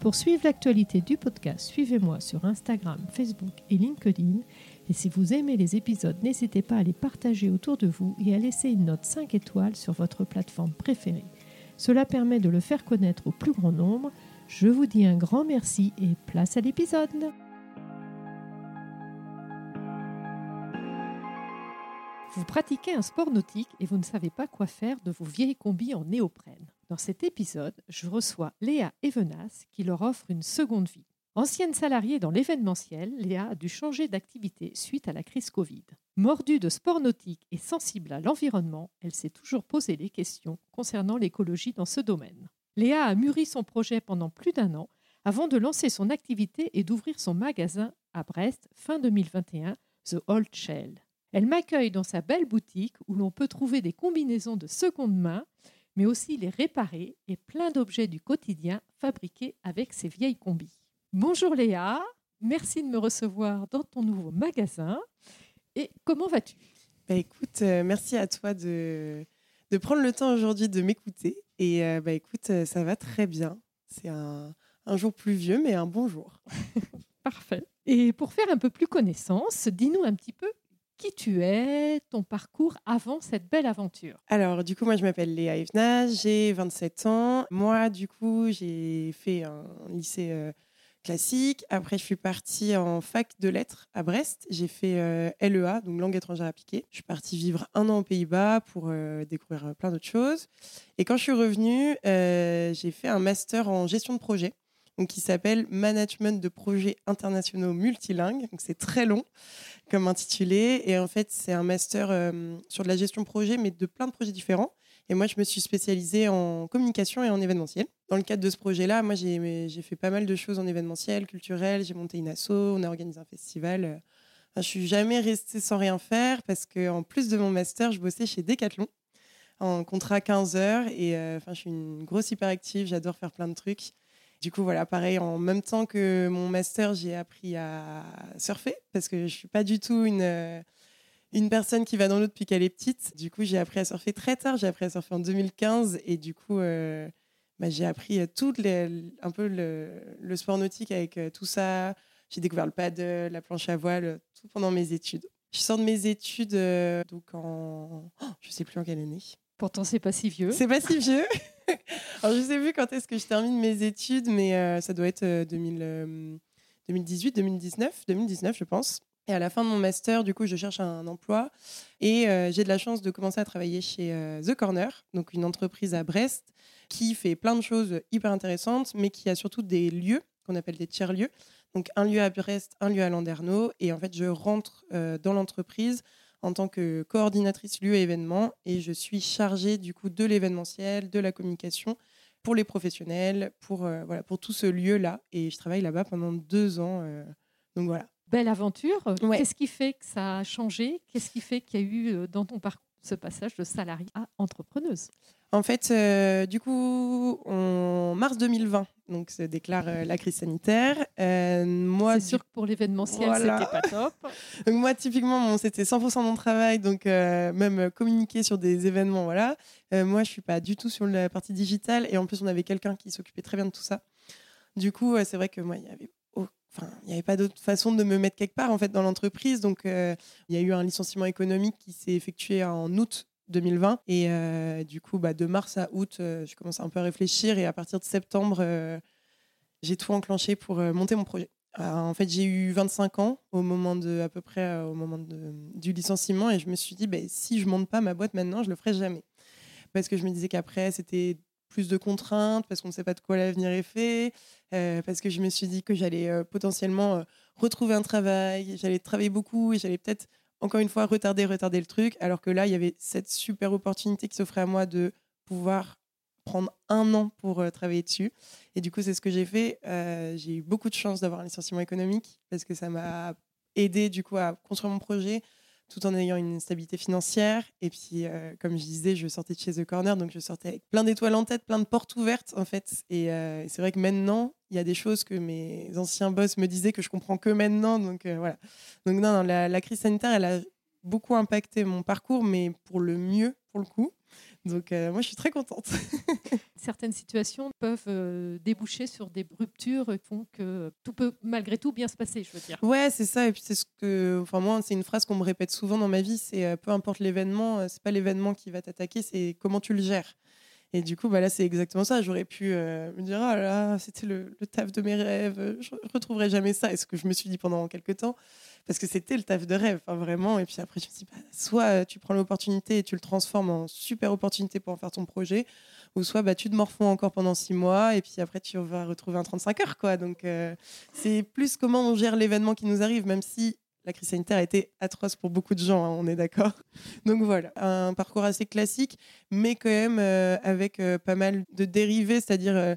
Pour suivre l'actualité du podcast, suivez-moi sur Instagram, Facebook et LinkedIn. Et si vous aimez les épisodes, n'hésitez pas à les partager autour de vous et à laisser une note 5 étoiles sur votre plateforme préférée. Cela permet de le faire connaître au plus grand nombre. Je vous dis un grand merci et place à l'épisode. Vous pratiquez un sport nautique et vous ne savez pas quoi faire de vos vieilles combis en néoprène. Dans cet épisode, je reçois Léa Evenas qui leur offre une seconde vie. Ancienne salariée dans l'événementiel, Léa a dû changer d'activité suite à la crise Covid. Mordue de sport nautique et sensible à l'environnement, elle s'est toujours posé les questions concernant l'écologie dans ce domaine. Léa a mûri son projet pendant plus d'un an avant de lancer son activité et d'ouvrir son magasin à Brest fin 2021, The Old Shell. Elle m'accueille dans sa belle boutique où l'on peut trouver des combinaisons de seconde main mais aussi les réparer et plein d'objets du quotidien fabriqués avec ces vieilles combis. Bonjour Léa, merci de me recevoir dans ton nouveau magasin. Et comment vas-tu? Bah Écoute, euh, merci à toi de, de prendre le temps aujourd'hui de m'écouter. Et euh, bah écoute, euh, ça va très bien. C'est un, un jour pluvieux, mais un bon jour. Parfait. Et pour faire un peu plus connaissance, dis-nous un petit peu qui tu es, ton parcours avant cette belle aventure? Alors, du coup, moi, je m'appelle Léa Evna, j'ai 27 ans. Moi, du coup, j'ai fait un lycée euh, classique. Après, je suis partie en fac de lettres à Brest. J'ai fait euh, LEA, donc langue étrangère appliquée. Je suis partie vivre un an aux Pays-Bas pour euh, découvrir plein d'autres choses. Et quand je suis revenue, j'ai fait un master en gestion de projet qui s'appelle Management de projets internationaux multilingues. Donc c'est très long comme intitulé. Et en fait, c'est un master euh, sur de la gestion de projet, mais de plein de projets différents. Et moi, je me suis spécialisée en communication et en événementiel. Dans le cadre de ce projet-là, moi, j'ai fait pas mal de choses en événementiel, culturel. J'ai monté une asso, on a organisé un festival. Enfin, je suis jamais restée sans rien faire parce qu'en plus de mon master, je bossais chez Decathlon en contrat 15 heures. Et euh, enfin, je suis une grosse hyperactive, j'adore faire plein de trucs. Du coup, voilà, pareil, en même temps que mon master, j'ai appris à surfer parce que je suis pas du tout une, euh, personne qui va dans l'eau depuis qu'elle est petite. Du coup, j'ai appris à surfer très tard. J'ai appris à surfer en 2015 et du coup, euh, bah, j'ai appris euh, tout un peu le, sport nautique avec tout ça. J'ai découvert le paddle, la planche à voile, tout pendant mes études. Je sors de mes études donc en, oh, je sais plus en quelle année. Pourtant, c'est pas si vieux. C'est pas si vieux. Alors, je sais plus quand est-ce que je termine mes études, mais euh, ça doit être 2018, 2019, 2019, je pense. Et à la fin de mon master, du coup, je cherche un emploi et euh, j'ai de la chance de commencer à travailler chez euh, The Corner, donc une entreprise à Brest qui fait plein de choses hyper intéressantes, mais qui a surtout des lieux qu'on appelle des tiers-lieux. Donc un lieu à Brest, un lieu à Landerneau. Et en fait, je rentre dans l'entreprise en tant que coordinatrice lieu et événement et je suis chargée du coup de l'événementiel, de la communication pour les professionnels, pour, euh, voilà, pour tout ce lieu-là. Et je travaille là-bas pendant deux ans. Euh, donc voilà. Belle aventure. Qu'est-ce qui fait que ça a changé? Qu'est-ce qui fait qu'il y a eu euh, dans ton parcours ce passage de salarié à entrepreneuse? En fait, euh, du coup, en mars 2020, donc se déclare euh, la crise sanitaire. Euh, moi, c'est sûr que pour l'événementiel, c'était pas top. donc moi, typiquement, c'était 100% mon travail, donc même communiquer sur des événements, voilà. moi, je suis pas du tout sur la partie digitale, et en plus, on avait quelqu'un qui s'occupait très bien de tout ça. Du coup, c'est vrai que moi, il y avait Enfin, il n'y avait pas d'autre façon de me mettre quelque part en fait dans l'entreprise. Donc, euh, il y a eu un licenciement économique qui s'est effectué en août 2020. Et euh, du coup, bah, de mars à août, euh, je commence un peu à réfléchir. Et à partir de septembre, j'ai tout enclenché pour monter mon projet. en fait, j'ai eu 25 ans au moment de, à peu près au moment du licenciement. Et je me suis dit, bah, si je monte pas ma boîte maintenant, je le ferai jamais. Parce que je me disais qu'après, c'était plus de contraintes, parce qu'on ne sait pas de quoi l'avenir est fait, euh, parce que je me suis dit que j'allais euh, potentiellement euh, retrouver un travail, j'allais travailler beaucoup et j'allais peut-être, encore une fois, retarder, retarder le truc, alors que là, il y avait cette super opportunité qui s'offrait à moi de pouvoir prendre un an pour travailler dessus. Et du coup, c'est ce que j'ai fait. j'ai eu beaucoup de chance d'avoir un licenciement économique parce que ça m'a aidé du coup à construire mon projet, tout en ayant une stabilité financière. Et puis, euh, comme je disais, je sortais de chez The Corner, donc je sortais avec plein d'étoiles en tête, plein de portes ouvertes, en fait. Et euh, c'est vrai que maintenant, il y a des choses que mes anciens boss me disaient que je comprends que maintenant. Donc, euh, voilà. Donc, non, la, la, crise sanitaire, elle a beaucoup impacté mon parcours, mais pour le mieux, pour le coup. Donc euh, moi, je suis très contente. Certaines situations peuvent euh, déboucher sur des ruptures qui font que tout peut malgré tout bien se passer, je veux dire. Ouais, c'est ça. Et puis c'est ce que, enfin moi, c'est une phrase qu'on me répète souvent dans ma vie. C'est euh, peu importe l'événement, c'est pas l'événement qui va t'attaquer, c'est comment tu le gères. Et du coup, bah là, c'est exactement ça. J'aurais pu me dire, ah là, c'était le, taf de mes rêves, je retrouverai jamais ça. Et ce que je me suis dit pendant quelques temps parce que c'était le taf de rêve, vraiment. Et puis après, je me suis dit, bah, soit euh, tu prends l'opportunité et tu le transformes en super opportunité pour en faire ton projet, ou soit bah, tu te morfonds encore pendant six mois et puis après, tu vas retrouver un 35 heures. Quoi. Donc, euh, c'est plus comment on gère l'événement qui nous arrive, même si la crise sanitaire a été atroce pour beaucoup de gens, hein, on est d'accord. Donc voilà, un parcours assez classique, mais quand même euh, avec pas mal de dérivés, c'est-à-dire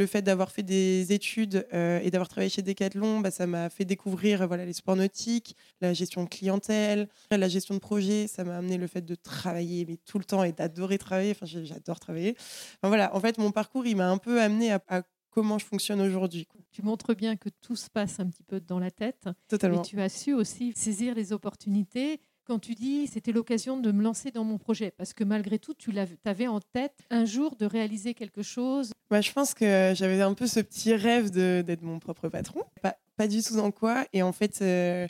le fait d'avoir fait des études euh, et d'avoir travaillé chez Decathlon, bah, ça m'a fait découvrir voilà, les sports nautiques, la gestion de clientèle, la gestion de projet. Ça m'a amené le fait de travailler mais tout le temps et d'adorer travailler. Enfin, j'adore travailler. voilà, en fait, mon parcours, il m'a un peu amené à, comment je fonctionne aujourd'hui. Tu montres bien que tout se passe un petit peu dans la tête. Totalement. Et tu as su aussi saisir les opportunités quand tu dis c'était l'occasion de me lancer dans mon projet Parce que malgré tout, tu avais en tête un jour de réaliser quelque chose bah, Je pense que j'avais un peu ce petit rêve d'être mon propre patron. Pas, pas, du tout dans quoi. Et en fait, euh,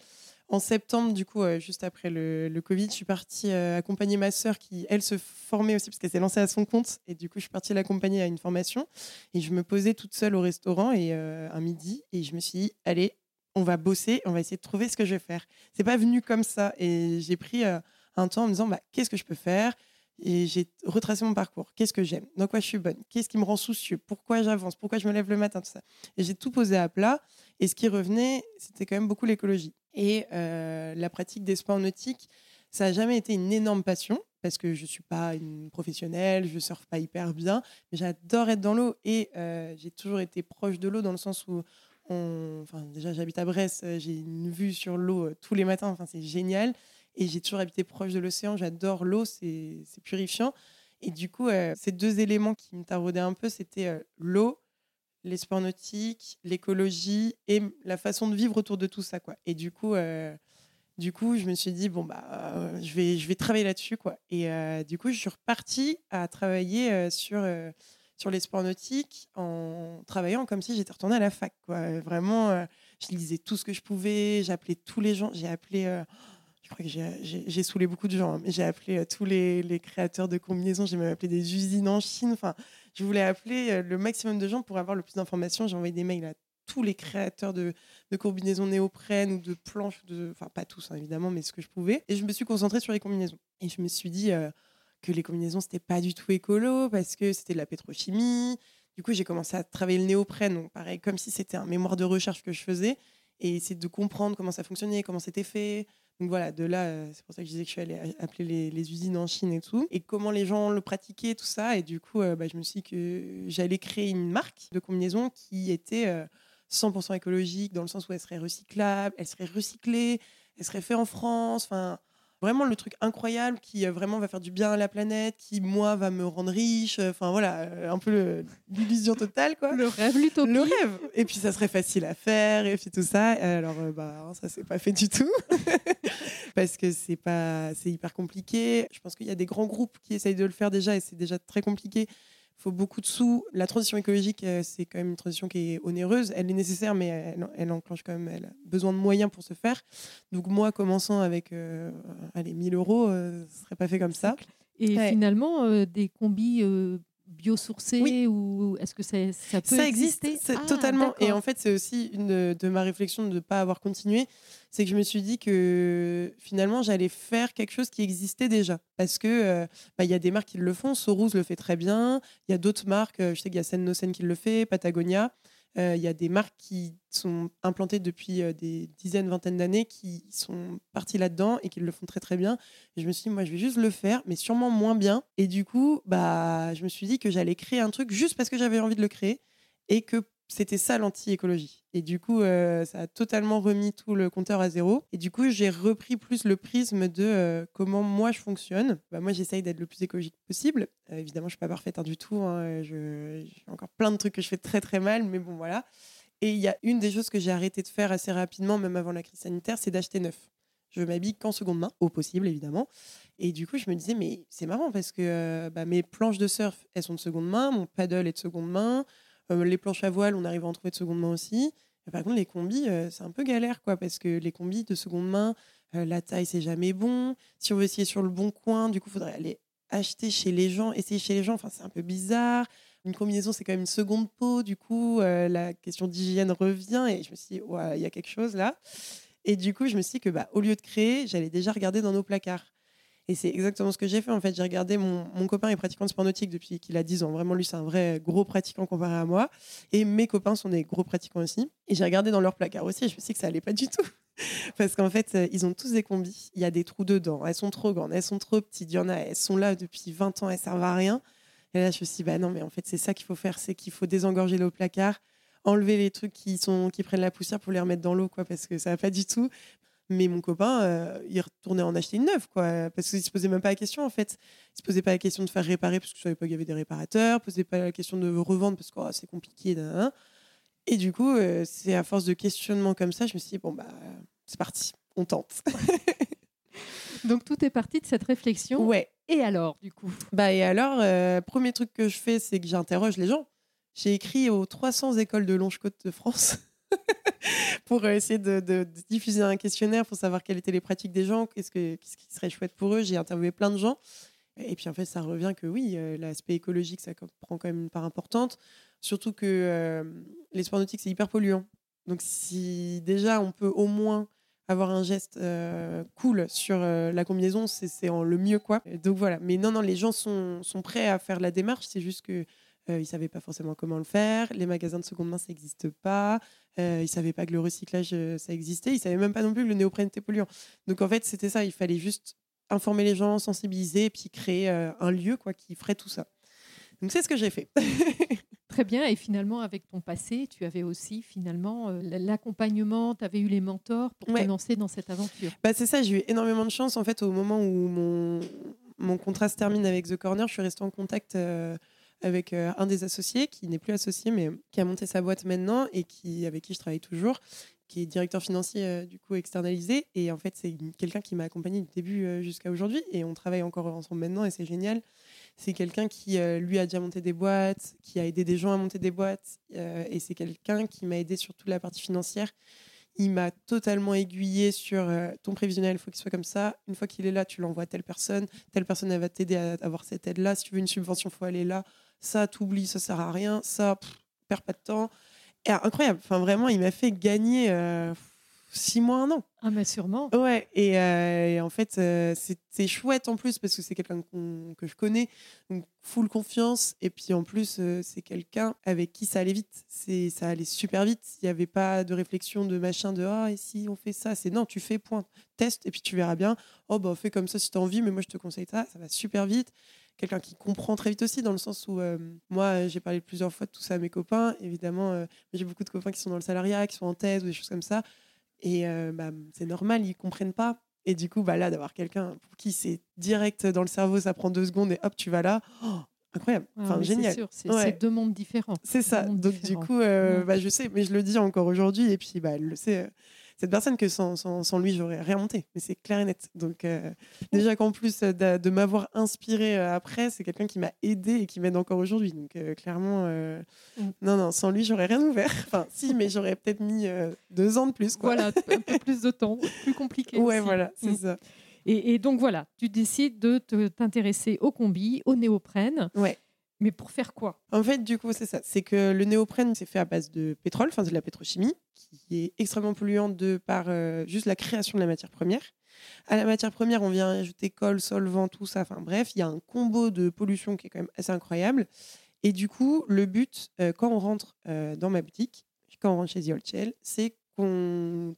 en septembre, du coup, euh, juste après le, Covid, je suis partie euh, accompagner ma sœur qui, elle, se formait aussi parce qu'elle s'est lancée à son compte. Et du coup, je suis partie l'accompagner à une formation. Et je me posais toute seule au restaurant et un midi. Et je me suis dit, allez, on va bosser, on va essayer de trouver ce que je vais faire. C'est pas venu comme ça. Et j'ai pris euh, un temps en me disant, bah, qu'est-ce que je peux faire? Et j'ai retracé mon parcours. Qu'est-ce que j'aime? Dans quoi je suis bonne? Qu'est-ce qui me rend soucieux? Pourquoi j'avance? Pourquoi je me lève le matin? Tout ça. Et j'ai tout posé à plat. Et ce qui revenait, c'était quand même beaucoup l'écologie. Et euh, la pratique des sports nautiques, ça n'a jamais été une énorme passion parce que je ne suis pas une professionnelle, je ne surfe pas hyper bien, mais j'adore être dans l'eau et euh, j'ai toujours été proche de l'eau dans le sens où Enfin, déjà, j'habite à Brest, euh, j'ai une vue sur l'eau tous les matins, enfin, c'est génial. Et j'ai toujours habité proche de l'océan, j'adore l'eau, c'est purifiant. Et du coup, ces deux éléments qui me taraudaient un peu, c'était l'eau, les sports nautiques, l'écologie et la façon de vivre autour de tout ça. Quoi. Et du coup, du coup, je me suis dit, bon, bah, je, vais, je vais travailler là-dessus. Quoi. Et du coup, je suis repartie à travailler sur sur les sports nautiques en travaillant comme si j'étais retournée à la fac. Quoi. Vraiment, euh, je lisais tout ce que je pouvais, j'appelais tous les gens, j'ai appelé, euh, je crois que j'ai saoulé beaucoup de gens, hein, j'ai appelé euh, tous les, les, créateurs de combinaisons, j'ai même appelé des usines en Chine, enfin, je voulais appeler le maximum de gens pour avoir le plus d'informations. J'ai envoyé des mails à tous les créateurs de, de combinaisons néoprène ou de planches, enfin pas tous hein, évidemment, mais ce que je pouvais. Et je me suis concentrée sur les combinaisons. Et je me suis dit, que les combinaisons, c'était pas du tout écolo parce que c'était de la pétrochimie. Du coup, j'ai commencé à travailler le néoprène, donc pareil, comme si c'était un mémoire de recherche que je faisais, et essayer de comprendre comment ça fonctionnait, comment c'était fait. Donc voilà, de là, euh, c'est pour ça que je disais que je suis allée appeler les, usines en Chine et tout, et comment les gens le pratiquaient, tout ça. Et du coup, euh, bah, je me suis dit que j'allais créer une marque de combinaison qui était 100% euh, écologique, dans le sens où elle serait recyclable, elle serait recyclée, elle serait faite en France. Enfin, vraiment le truc incroyable qui euh, vraiment va faire du bien à la planète, qui moi va me rendre riche. Euh, enfin voilà, euh, un peu l'illusion totale quoi. Le rêve, l'utopie. Le rêve. Et puis ça serait facile à faire et puis tout ça. Alors bah ça c'est pas fait du tout parce que c'est pas c'est hyper compliqué. Je pense qu'il y a des grands groupes qui essayent de le faire déjà et c'est déjà très compliqué faut beaucoup de sous. La transition écologique, euh, c'est quand même une transition qui est onéreuse. Elle est nécessaire, mais elle, elle, enclenche quand même. Elle a besoin de moyens pour se faire. Donc moi, commençant avec euh, allez, 1000 euros, euh, ce serait pas fait comme ça. Et finalement, euh, des combis biosourcés ou est-ce que ça, ça peut ça exister? ah, totalement. Et en fait c'est aussi une de, ma réflexion de ne pas avoir continué. C'est que je me suis dit que finalement j'allais faire quelque chose qui existait déjà. Parce que euh, bah, il y a des marques qui le font. Soros le fait très bien. Il y a d'autres marques euh, je sais qu'il y a Sen No Sen qui le fait Patagonia Il y a des marques qui sont implantées depuis des dizaines, vingtaines d'années, qui sont parties là-dedans et qui le font très très bien. Je me suis dit, moi, je vais juste le faire, mais sûrement moins bien. Et du coup, bah, je me suis dit que j'allais créer un truc juste parce que j'avais envie de le créer et que c'était ça l'anti-écologie. Et du coup, euh, ça a totalement remis tout le compteur à zéro. Et du coup, j'ai repris plus le prisme de euh, comment moi je fonctionne. Bah, moi, j'essaye d'être le plus écologique possible. Euh, évidemment, je suis pas parfaite hein, du tout. Hein. J'ai encore plein de trucs que je fais très très mal, mais bon, voilà. Et il y a une des choses que j'ai arrêté de faire assez rapidement, même avant la crise sanitaire, c'est d'acheter neuf. Je m'habille qu'en seconde main, au possible évidemment. Et du coup, je me disais, mais c'est marrant parce que bah, mes planches de surf, elles sont de seconde main, mon paddle est de seconde main, les planches à voile, on arrive à en trouver de seconde main aussi. par contre, les combis, euh, c'est un peu galère, quoi, parce que les combis de seconde main, euh, la taille, c'est jamais bon. Si on veut essayer sur le bon coin, du coup, il faudrait aller acheter chez les gens, essayer chez les gens. Enfin, c'est un peu bizarre. Une combinaison, c'est quand même une seconde peau. Du coup, la question d'hygiène revient. Et je me suis dit, il y a quelque chose là. Et du coup, je me suis dit que, bah, au lieu de créer, j'allais déjà regarder dans nos placards. Et c'est exactement ce que j'ai fait. En fait, j'ai regardé mon, mon, copain est pratiquant de sport nautique depuis qu'il a 10 ans. Vraiment, lui, c'est un vrai gros pratiquant comparé à moi. Et mes copains sont des gros pratiquants aussi. Et j'ai regardé dans leur placard aussi. Et je me suis dit que ça allait pas du tout. Parce qu'en fait, euh, ils ont tous des combis. Il y a des trous dedans. Elles sont trop grandes. Elles sont trop petites. Il y en a, elles sont là depuis 20 ans. Elles servent à rien. Et là, je me suis dit, bah non, mais en fait, c'est ça qu'il faut faire. C'est qu'il faut désengorger le placard enlever les trucs qui sont qui prennent la poussière pour les remettre dans l'eau quoi parce que ça va pas du tout mais mon copain, euh, il retournait en acheter une neuve, quoi, parce qu'il se posait même pas la question, en fait. Il se posait pas la question de faire réparer, parce que je savais pas qu'il y avait des réparateurs, il posait pas la question de revendre, parce que oh, c'est compliqué. Et du coup, euh, c'est à force de questionnement comme ça, je me suis dit, bon, bah, c'est parti, on tente. Donc, tout est parti de cette réflexion. Ouais. Et alors, du coup? Bah, et alors, euh, premier truc que je fais, c'est que j'interroge les gens. J'ai écrit aux 300 écoles de Longe-Côte de France. pour essayer de, diffuser un questionnaire pour savoir quelles étaient les pratiques des gens, qu'est-ce, que, qu'est-ce qui serait chouette pour eux. J'ai interviewé plein de gens. Et puis en fait, ça revient que oui, euh, l'aspect écologique, ça prend quand même une part importante. Surtout que euh, les sports nautiques, c'est hyper polluant. Donc si déjà on peut au moins avoir un geste euh, cool sur la combinaison, c'est, c'est en le mieux quoi. Donc voilà. Mais non, non, les gens sont, sont prêts à faire la démarche. C'est juste que euh, ils ne savaient pas forcément comment le faire. Les magasins de seconde main, ça n'existe pas. Euh, ils ne savaient pas que le recyclage, euh, ça existait. Ils ne savaient même pas non plus que le néoprène était polluant. Donc en fait, c'était ça. Il fallait juste informer les gens, sensibiliser, et puis créer un lieu quoi, qui ferait tout ça. Donc c'est ce que j'ai fait. Très bien. Et finalement, avec ton passé, tu avais aussi finalement l'accompagnement, tu avais eu les mentors pour te lancer dans cette aventure. Bah, c'est ça, j'ai eu énormément de chance. En fait, au moment où mon, mon contrat se termine avec The Corner, je suis restée en contact avec euh, un des associés qui n'est plus associé, mais qui a monté sa boîte maintenant et qui, avec qui je travaille toujours, qui est directeur financier euh, du coup externalisé. Et en fait, c'est quelqu'un qui m'a accompagné du début euh, jusqu'à aujourd'hui. Et on travaille encore ensemble maintenant et c'est génial. C'est quelqu'un qui, lui, a déjà monté des boîtes, qui a aidé des gens à monter des boîtes. et c'est quelqu'un qui m'a aidé sur toute la partie financière. Il m'a totalement aiguillé sur ton prévisionnel, il faut qu'il soit comme ça. Une fois qu'il est là, tu l'envoies à telle personne. Telle personne, elle va t'aider à avoir cette aide-là. Si tu veux une subvention, il faut aller là ça t'oublie, ça sert à rien, ça perd pas de temps. Et, incroyable, enfin vraiment, il m'a fait gagner euh, six mois, un an. Ah mais sûrement. Ouais, et, euh, en fait, euh, c'est chouette en plus parce que c'est quelqu'un que je connais, donc full confiance. Et puis en plus, c'est quelqu'un avec qui ça allait vite. Ça allait super vite. Il n'y avait pas de réflexion de machin de ah, et si on fait ça? C'est non, tu fais point, teste et puis tu verras bien. Oh, bah fais comme ça si tu as envie, mais moi je te conseille ça, ça va super vite quelqu'un qui comprend très vite aussi, dans le sens où euh, moi, j'ai parlé plusieurs fois de tout ça à mes copains. Évidemment, euh, j'ai beaucoup de copains qui sont dans le salariat, qui sont en thèse ou des choses comme ça. Et euh, bah, c'est normal, ils comprennent pas. Et du coup, bah, là, d'avoir quelqu'un pour qui c'est direct dans le cerveau, ça prend deux secondes et hop, tu vas là. Oh, incroyable, ah enfin génial. C'est deux mondes différents. C'est ça. Donc du coup, bah, je sais, mais je le dis encore aujourd'hui. Et puis, bah, elle le sait cette personne que sans, sans, lui, j'aurais rien monté. Mais c'est clair et net. Donc, euh, déjà qu'en plus de, m'avoir inspiré euh, après, c'est quelqu'un qui m'a aidé et qui m'aide encore aujourd'hui. Donc, euh, clairement, mm. non, non, sans lui, j'aurais rien ouvert. Enfin, si, mais j'aurais peut-être mis deux ans de plus. Quoi. Voilà, un peu plus de temps, plus compliqué. Ouais, voilà, c'est mm. ça. Et, et, donc, voilà, tu décides de t'intéresser au combi, au néoprène. Ouais. Mais pour faire quoi? En fait, du coup, c'est ça. C'est que le néoprène, c'est fait à base de pétrole, enfin de la pétrochimie, qui est extrêmement polluante de par euh, juste la création de la matière première. À la matière première, on vient ajouter colle, solvant, tout ça. Enfin bref, il y a un combo de pollution qui est quand même assez incroyable. Et du coup, le but, euh, quand on rentre euh, dans ma boutique, quand on rentre chez The Old Shell, c'est qu'on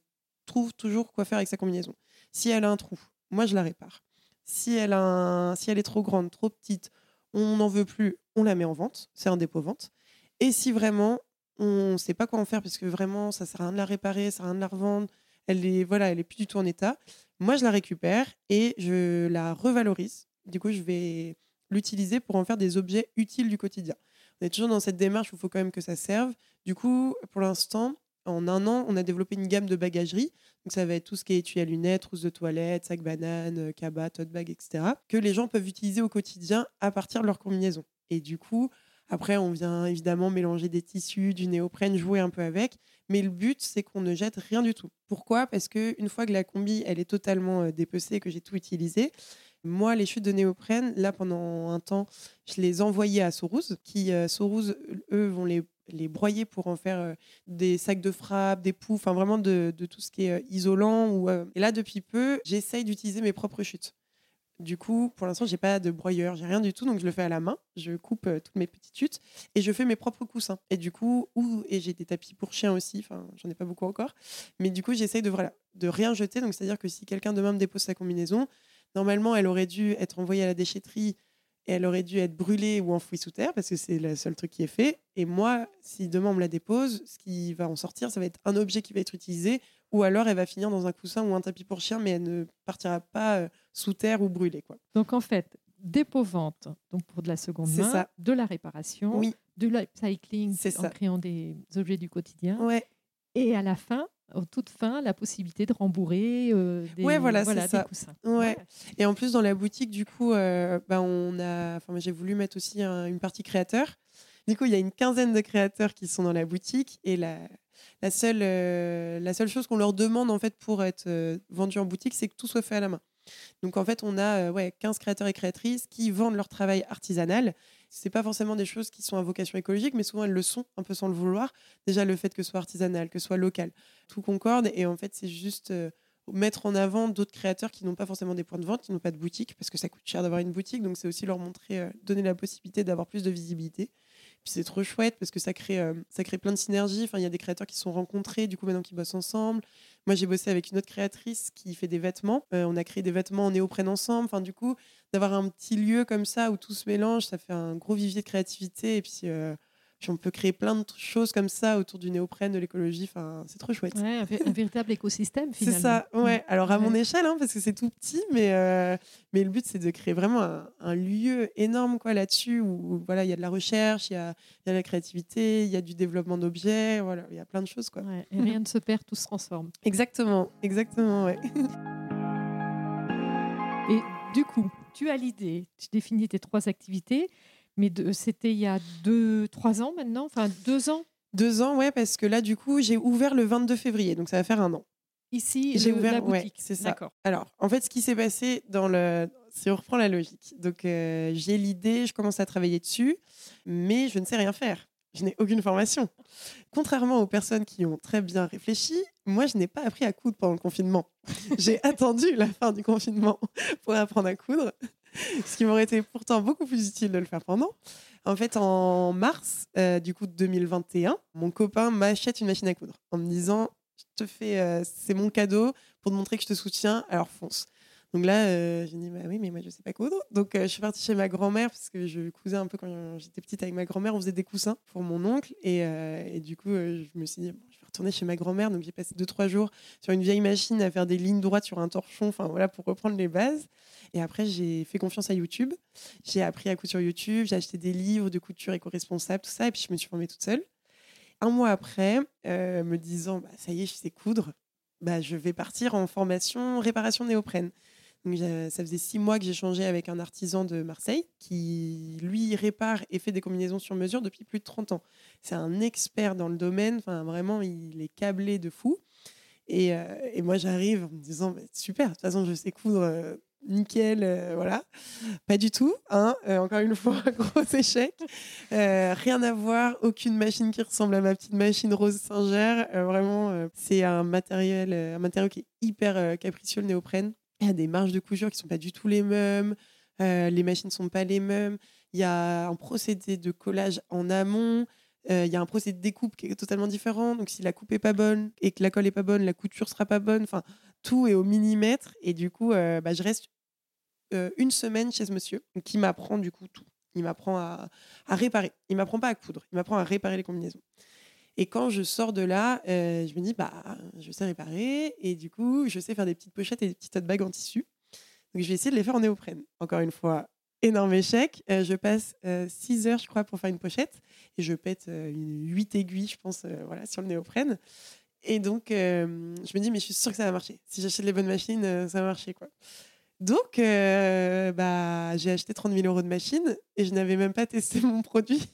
trouve toujours quoi faire avec sa combinaison. Si elle a un trou, moi je la répare. Si elle, est trop grande, trop petite, on n'en veut plus, on la met en vente. C'est un dépôt vente. Et si vraiment on ne sait pas quoi en faire parce que vraiment ça sert à rien de la réparer, ça sert à rien de la revendre, elle est voilà, elle est plus du tout en état. Moi je la récupère et je la revalorise. Du coup, je vais l'utiliser pour en faire des objets utiles du quotidien. On est toujours dans cette démarche où il faut quand même que ça serve. Du coup, pour l'instant, en un an, on a développé une gamme de bagagerie. Donc, ça va être tout ce qui est étui à lunettes, trousse de toilette, sac banane, euh, cabas, tote bag, etc. que les gens peuvent utiliser au quotidien à partir de leur combinaison. Et du coup, après, on vient évidemment mélanger des tissus, du néoprène, jouer un peu avec. Mais le but, c'est qu'on ne jette rien du tout. Pourquoi? Parce que une fois que la combi, elle est totalement euh, dépecée, que j'ai tout utilisé, moi, les chutes de néoprène, là, pendant un temps, je les envoyais à Sorouz, qui, euh, Sorouz, eux, vont les, les broyer pour en faire euh, des sacs de frappe, des poux, enfin vraiment de, tout ce qui est euh, isolant. Ou, Et là, depuis peu, j'essaye d'utiliser mes propres chutes. Du coup, pour l'instant, j'ai pas de broyeur, j'ai rien du tout, donc je le fais à la main. Je coupe euh, toutes mes petites chutes et je fais mes propres coussins. Et du coup, ou et j'ai des tapis pour chiens aussi. Enfin, j'en ai pas beaucoup encore, mais du coup, j'essaye de de rien jeter. Donc, c'est à dire que si quelqu'un demain me dépose sa combinaison, normalement, elle aurait dû être envoyée à la déchetterie et elle aurait dû être brûlée ou enfouie sous terre parce que c'est le seul truc qui est fait. Et moi, si demain on me la dépose, ce qui va en sortir, ça va être un objet qui va être utilisé ou alors elle va finir dans un coussin ou un tapis pour chien, mais elle ne partira pas euh, sous terre ou brûlée. Quoi. Donc en fait, dépôt-vente, donc pour de la seconde main, ça. de la réparation, Oui, de l'upcycling C'est en ça. créant des objets du quotidien, ouais, et à la fin, au toute fin, la possibilité de rembourrer euh, des, Ouais, voilà, c'est des ça. coussins. Ouais. Et en plus, dans la boutique, du coup, euh, bah, on a, enfin, j'ai voulu mettre aussi un- une partie créateur. Du coup, il y a une quinzaine de créateurs qui sont dans la boutique et la, la, seule, euh, la seule chose qu'on leur demande en fait pour être euh, vendu en boutique, c'est que tout soit fait à la main. Donc en fait, on a euh, ouais, 15 créateurs et créatrices qui vendent leur travail artisanal. C'est pas forcément des choses qui sont à vocation écologique, mais souvent elles le sont, un peu sans le vouloir. Déjà le fait que ce soit artisanal, que ce soit local, tout concorde. Et en fait, c'est juste euh, mettre en avant d'autres créateurs qui n'ont pas forcément des points de vente, qui n'ont pas de boutique, parce que ça coûte cher d'avoir une boutique. Donc c'est aussi leur montrer, euh, donner la possibilité d'avoir plus de visibilité. Puis c'est trop chouette parce que ça crée, euh, ça crée plein de synergies. Enfin, il y a des créateurs qui se sont rencontrés, du coup maintenant qui bossent ensemble. Moi, j'ai bossé avec une autre créatrice qui fait des vêtements. On a créé des vêtements en néoprène ensemble. Enfin, du coup, d'avoir un petit lieu comme ça où tout se mélange, ça fait un gros vivier de créativité. Et puis, euh, puis on peut créer plein de choses comme ça autour du néoprène, de l'écologie. Enfin, c'est trop chouette. Ouais, un, vé- un véritable écosystème C'est finalement. ça, ouais. Alors à mon échelle, hein, parce que c'est tout petit, mais, euh, mais le but c'est de créer vraiment un, un lieu énorme quoi là-dessus où voilà il y a de la recherche, il y a, y a de la créativité, il y a du développement d'objets, voilà, il y a plein de choses quoi. Ouais, et rien ne se perd, tout se transforme. Exactement, exactement, ouais. Et du coup, tu as l'idée, tu définis tes trois activités, mais c'était il y a deux, trois ans maintenant, enfin deux ans? Deux ans, ouais, parce que là du coup j'ai ouvert le 22 février, donc ça va faire un an. ici, J'ai ouvert, la ouais, boutique. c'est ça. Alors, en fait, ce qui s'est passé dans le. Si on reprend la logique. Donc, euh, j'ai l'idée, je commence à travailler dessus, mais je ne sais rien faire. Je n'ai aucune formation. Contrairement aux personnes qui ont très bien réfléchi, moi, je n'ai pas appris à coudre pendant le confinement. J'ai attendu la fin du confinement pour apprendre à coudre, ce qui m'aurait été pourtant beaucoup plus utile de le faire pendant. En fait, en mars euh, du coup 2021, mon copain m'achète une machine à coudre en me disant je te fais, euh, c'est mon cadeau pour te montrer que je te soutiens, alors fonce. Donc là, euh, j'ai dit, bah oui, mais moi, je sais pas coudre. Donc, euh, je suis partie chez ma grand-mère, parce que je cousais un peu quand j'étais petite avec ma grand-mère. On faisait des coussins pour mon oncle. Et, euh, du coup, euh, je me suis dit, bon, je vais retourner chez ma grand-mère. Donc, j'ai passé deux, trois jours sur une vieille machine à faire des lignes droites sur un torchon, enfin, voilà, pour reprendre les bases. Et après, j'ai fait confiance à YouTube. J'ai appris à coudre sur YouTube. J'ai acheté des livres de couture éco-responsable, tout ça. Et puis, je me suis formée toute seule. Un mois après, me disant, bah, ça y est, je sais coudre, bah, je vais partir en formation réparation néoprène. J'ai- ça faisait six mois que changé avec un artisan de Marseille qui, lui, répare et fait des combinaisons sur mesure depuis plus de 30 ans. C'est un expert dans le domaine. Enfin, vraiment, il est câblé de fou. Et, euh, moi, j'arrive en me disant, super, de toute façon, je sais coudre. euh, Nickel, euh, voilà. Pas du tout, hein. Euh, encore une fois, gros échec. Euh, rien à voir, aucune machine qui ressemble à ma petite machine Rose Singer. Euh, vraiment, euh, c'est un matériel, euh, un matériau qui est hyper euh, capricieux, le néoprène. Il y a des marges de couture qui sont pas du tout les mêmes. Euh, les machines sont pas les mêmes. Il y a un procédé de collage en amont. Euh, il y a un procédé de découpe qui est totalement différent. Donc, si la coupe est pas bonne et que la colle est pas bonne, la couture sera pas bonne. Enfin, tout est au millimètre. Et du coup, euh, bah, je reste une semaine chez ce monsieur qui m'apprend du coup tout. Il m'apprend à, à, réparer. Il m'apprend pas à coudre. Il m'apprend à réparer les combinaisons. Et quand je sors de là, je me dis, bah, je sais réparer. Et du coup, je sais faire des petites pochettes et des petites bagues en tissu. Donc, je vais essayer de les faire en néoprène. Encore une fois, énorme échec. je passe 6 heures, je crois, pour faire une pochette et je pète euh, une 8 aiguilles, je pense, euh, voilà, sur le néoprène. Et donc, euh, je me dis, mais je suis sûre que ça va marcher. Si j'achète les bonnes machines, ça va marcher. Quoi. Donc, bah, j'ai acheté 30 000 euros de machines et je n'avais même pas testé mon produit.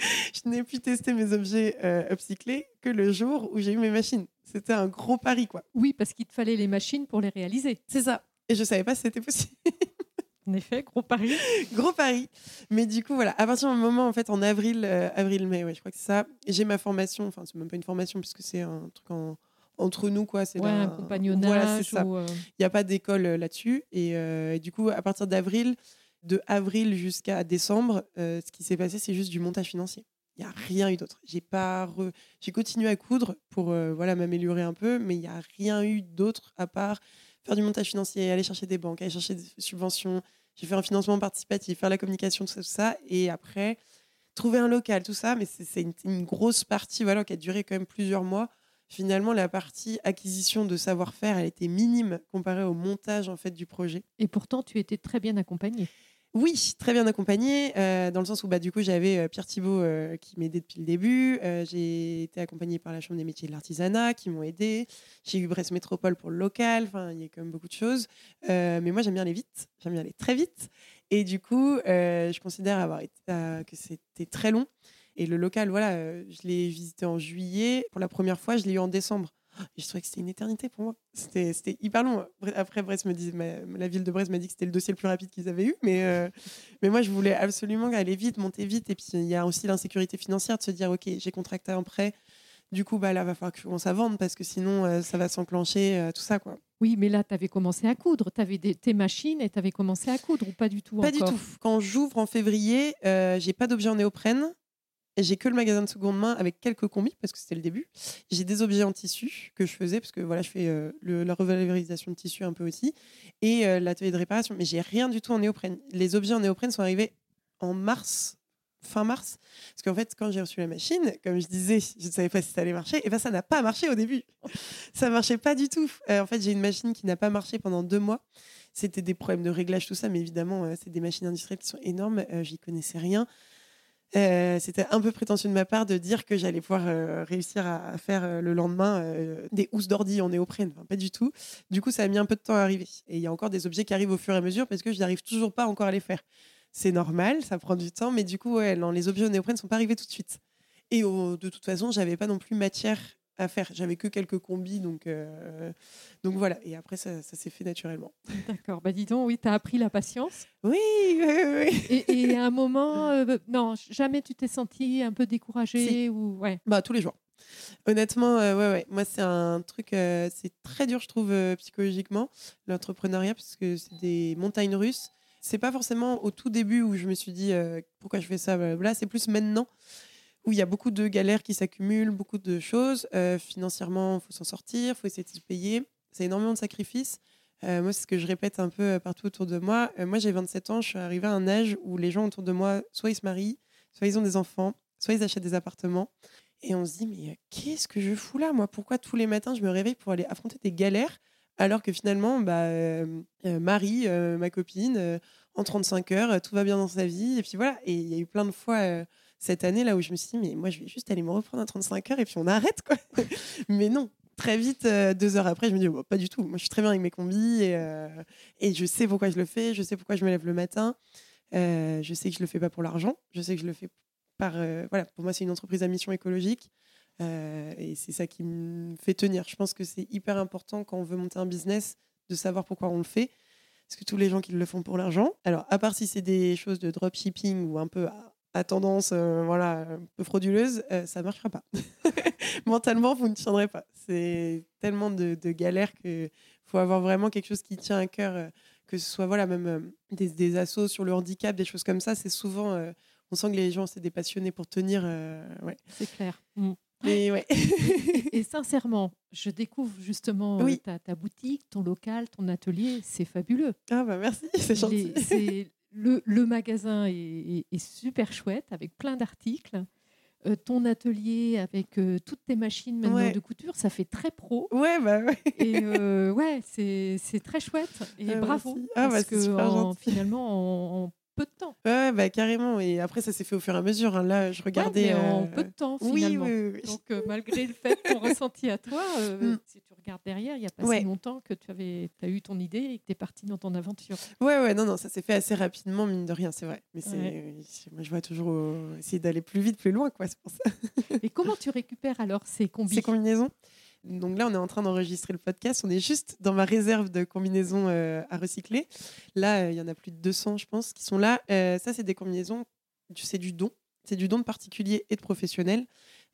je n'ai pu tester mes objets upcyclés que le jour où j'ai eu mes machines. C'était un gros pari, quoi. Oui, parce qu'il te fallait les machines pour les réaliser. C'est ça. Et je ne savais pas si c'était possible. En effet, gros pari. gros pari. Mais du coup, voilà, à partir du moment, en fait, en avril, euh, avril-mai, ouais, je crois que c'est ça, j'ai ma formation, enfin, c'est même pas une formation, puisque c'est un truc entre nous, quoi. C'est un compagnonnage. ça. Euh, Il n'y a pas d'école euh, là-dessus. Et, du coup, à partir d'avril, de avril jusqu'à décembre, ce qui s'est passé, c'est juste du montage financier. Il n'y a rien eu d'autre. J'ai continué à coudre pour voilà m'améliorer un peu, mais il n'y a rien eu d'autre à part faire du montage financier, aller chercher des banques, aller chercher des subventions. J'ai fait un financement participatif, faire la communication, tout ça, tout ça. Et après, trouver un local, tout ça. Mais c'est une, grosse partie voilà, qui a duré quand même plusieurs mois. Finalement, la partie acquisition de savoir-faire, elle était minime comparée au montage en fait du projet. Et pourtant, tu étais très bien accompagnée. Oui, très bien accompagnée, euh, dans le sens où bah, du coup j'avais euh, Pierre Thibault euh, qui m'aidait depuis le début. j'ai été accompagnée par la Chambre des métiers de l'artisanat qui m'ont aidé. J'ai eu Brest Métropole pour le local. Enfin, il y a quand même beaucoup de choses. mais moi, j'aime bien aller vite. J'aime bien aller très vite. Et du coup, je considère avoir été, que c'était très long. Et le local, voilà, je l'ai visité en juillet. Pour la première fois, je l'ai eu en décembre je trouvais que c'était une éternité pour moi. C'était hyper long. Après, Brest me dit, la ville de Brest m'a dit que c'était le dossier le plus rapide qu'ils avaient eu. Mais, euh, mais moi, je voulais absolument aller vite, monter vite. Et puis, il y a aussi l'insécurité financière de se dire, OK, j'ai contracté un prêt. Du coup, bah, là, va falloir que je commence à vendre parce que sinon, euh, ça va s'enclencher, euh, tout ça. quoi. Oui, mais là, tu avais commencé à coudre. Tu avais tes machines et tu avais commencé à coudre ou pas du tout Pas du tout. Quand j'ouvre en février, j'ai pas d'objet en néoprène. J'ai que le magasin de seconde main avec quelques combis parce que c'était le début. J'ai des objets en tissu que je faisais parce que voilà, je fais euh, la revalorisation de tissu un peu aussi et euh, l'atelier de réparation. Mais j'ai rien du tout en néoprène. Les objets en néoprène sont arrivés en mars, fin mars. Parce qu'en fait, quand j'ai reçu la machine, comme je disais, je ne savais pas si ça allait marcher. Et ben ça n'a pas marché au début. ça marchait pas du tout. Euh, en fait, j'ai une machine qui n'a pas marché pendant deux mois. C'était des problèmes de réglage, tout ça, mais évidemment, c'est des machines industrielles qui sont énormes. J'y connaissais rien. Euh, c'était un peu prétentieux de ma part de dire que j'allais pouvoir euh, réussir à, faire euh, le lendemain des housses d'ordi en néoprène. Pas du tout. Du coup, ça a mis un peu de temps à arriver. Et il y a encore des objets qui arrivent au fur et à mesure parce que je n'arrive toujours pas encore à les faire. C'est normal, ça prend du temps, mais du coup, les objets en néoprène ne sont pas arrivés tout de suite. Et de toute façon, j'avais pas non plus matière à faire. J'avais que quelques combis, donc, euh, donc voilà. Et après, ça, ça s'est fait naturellement. D'accord. Bah dis donc, oui, tu as appris la patience. Oui, oui, oui. Et, à un moment, euh, non, jamais tu t'es senti un peu découragée ou ouais. Bah tous les jours. Honnêtement, euh, ouais, ouais. Moi, c'est un truc, c'est très dur, je trouve, psychologiquement, l'entrepreneuriat, parce que c'est des montagnes russes. C'est pas forcément au tout début où je me suis dit pourquoi je fais ça, là, c'est plus maintenant où il y a beaucoup de galères qui s'accumulent, beaucoup de choses. Euh, financièrement, il faut s'en sortir, il faut essayer de se payer. C'est énormément de sacrifices. Euh, moi, c'est ce que je répète un peu euh, partout autour de moi. moi, j'ai 27 ans, je suis arrivée à un âge où les gens autour de moi, soit ils se marient, soit ils ont des enfants, soit ils achètent des appartements. Et on se dit, mais qu'est-ce que je fous là, moi? Pourquoi tous les matins, je me réveille pour aller affronter des galères alors que finalement, bah, Marie, ma copine, en 35 heures, tout va bien dans sa vie. Et puis voilà, et il y a eu plein de fois cette année là où je me suis dit, mais moi je vais juste aller me reprendre à 35 heures et puis on arrête quoi. mais non, très vite, euh, deux heures après, je me dis, pas du tout. Moi je suis très bien avec mes combis et, euh, et, je sais pourquoi je le fais, je sais pourquoi je me lève le matin. Euh, je sais que je le fais pas pour l'argent, je sais que je le fais par. voilà, pour moi c'est une entreprise à mission écologique. et c'est ça qui me fait tenir. Je pense que c'est hyper important quand on veut monter un business de savoir pourquoi on le fait. Parce que tous les gens qui le font pour l'argent, alors à part si c'est des choses de dropshipping ou un peu à tendance euh, voilà, un peu frauduleuse, euh, ça ne marchera pas. Mentalement, vous ne tiendrez pas. C'est tellement de, galères qu'il faut avoir vraiment quelque chose qui tient à cœur, euh, que ce soit voilà même des, des assos sur le handicap, des choses comme ça, c'est souvent, on sent que les gens c'est des passionnés pour tenir. ouais. C'est clair. Mm. Mais ouais. Et sincèrement, je découvre justement Oui. ta, ta boutique, ton local, ton atelier. C'est fabuleux. ah bah merci, c'est gentil. Les- le, le magasin est, est- est super chouette avec plein d'articles. Euh, ton atelier avec euh, toutes tes machines maintenant Ouais. de couture, ça fait très pro. Ouais bah ouais. Et euh, ouais, c'est c'est très chouette. Et Ah, bravo. Ah, bah, parce c'est que en- finalement, en, en peu de temps. Ouais, bah carrément. Et après, ça s'est fait au fur et à mesure. hein. Là, je Ouais, regardais. mais en euh, peu de temps, Oui, finalement. oui, oui, oui. Donc, euh, malgré le fait, ton ressenti à toi, euh, Mm. si tu regardes derrière, il n'y a pas Ouais. si longtemps que tu avais, as eu ton idée et que tu es parti dans ton aventure. Ouais, ouais, non, non, ça s'est fait assez rapidement, mine de rien, c'est vrai. Mais c'est, moi, je vois toujours essayer d'aller plus vite, plus loin, quoi. C'est pour ça. Et comment tu récupères alors Ces combinaisons? Donc là, on est en train d'enregistrer le podcast. On est juste dans ma réserve de combinaisons euh, à recycler. Là, euh, il y en a plus de 200, je pense, qui sont là. Euh, ça, c'est des combinaisons, c'est du don. C'est du don de particuliers et de professionnels.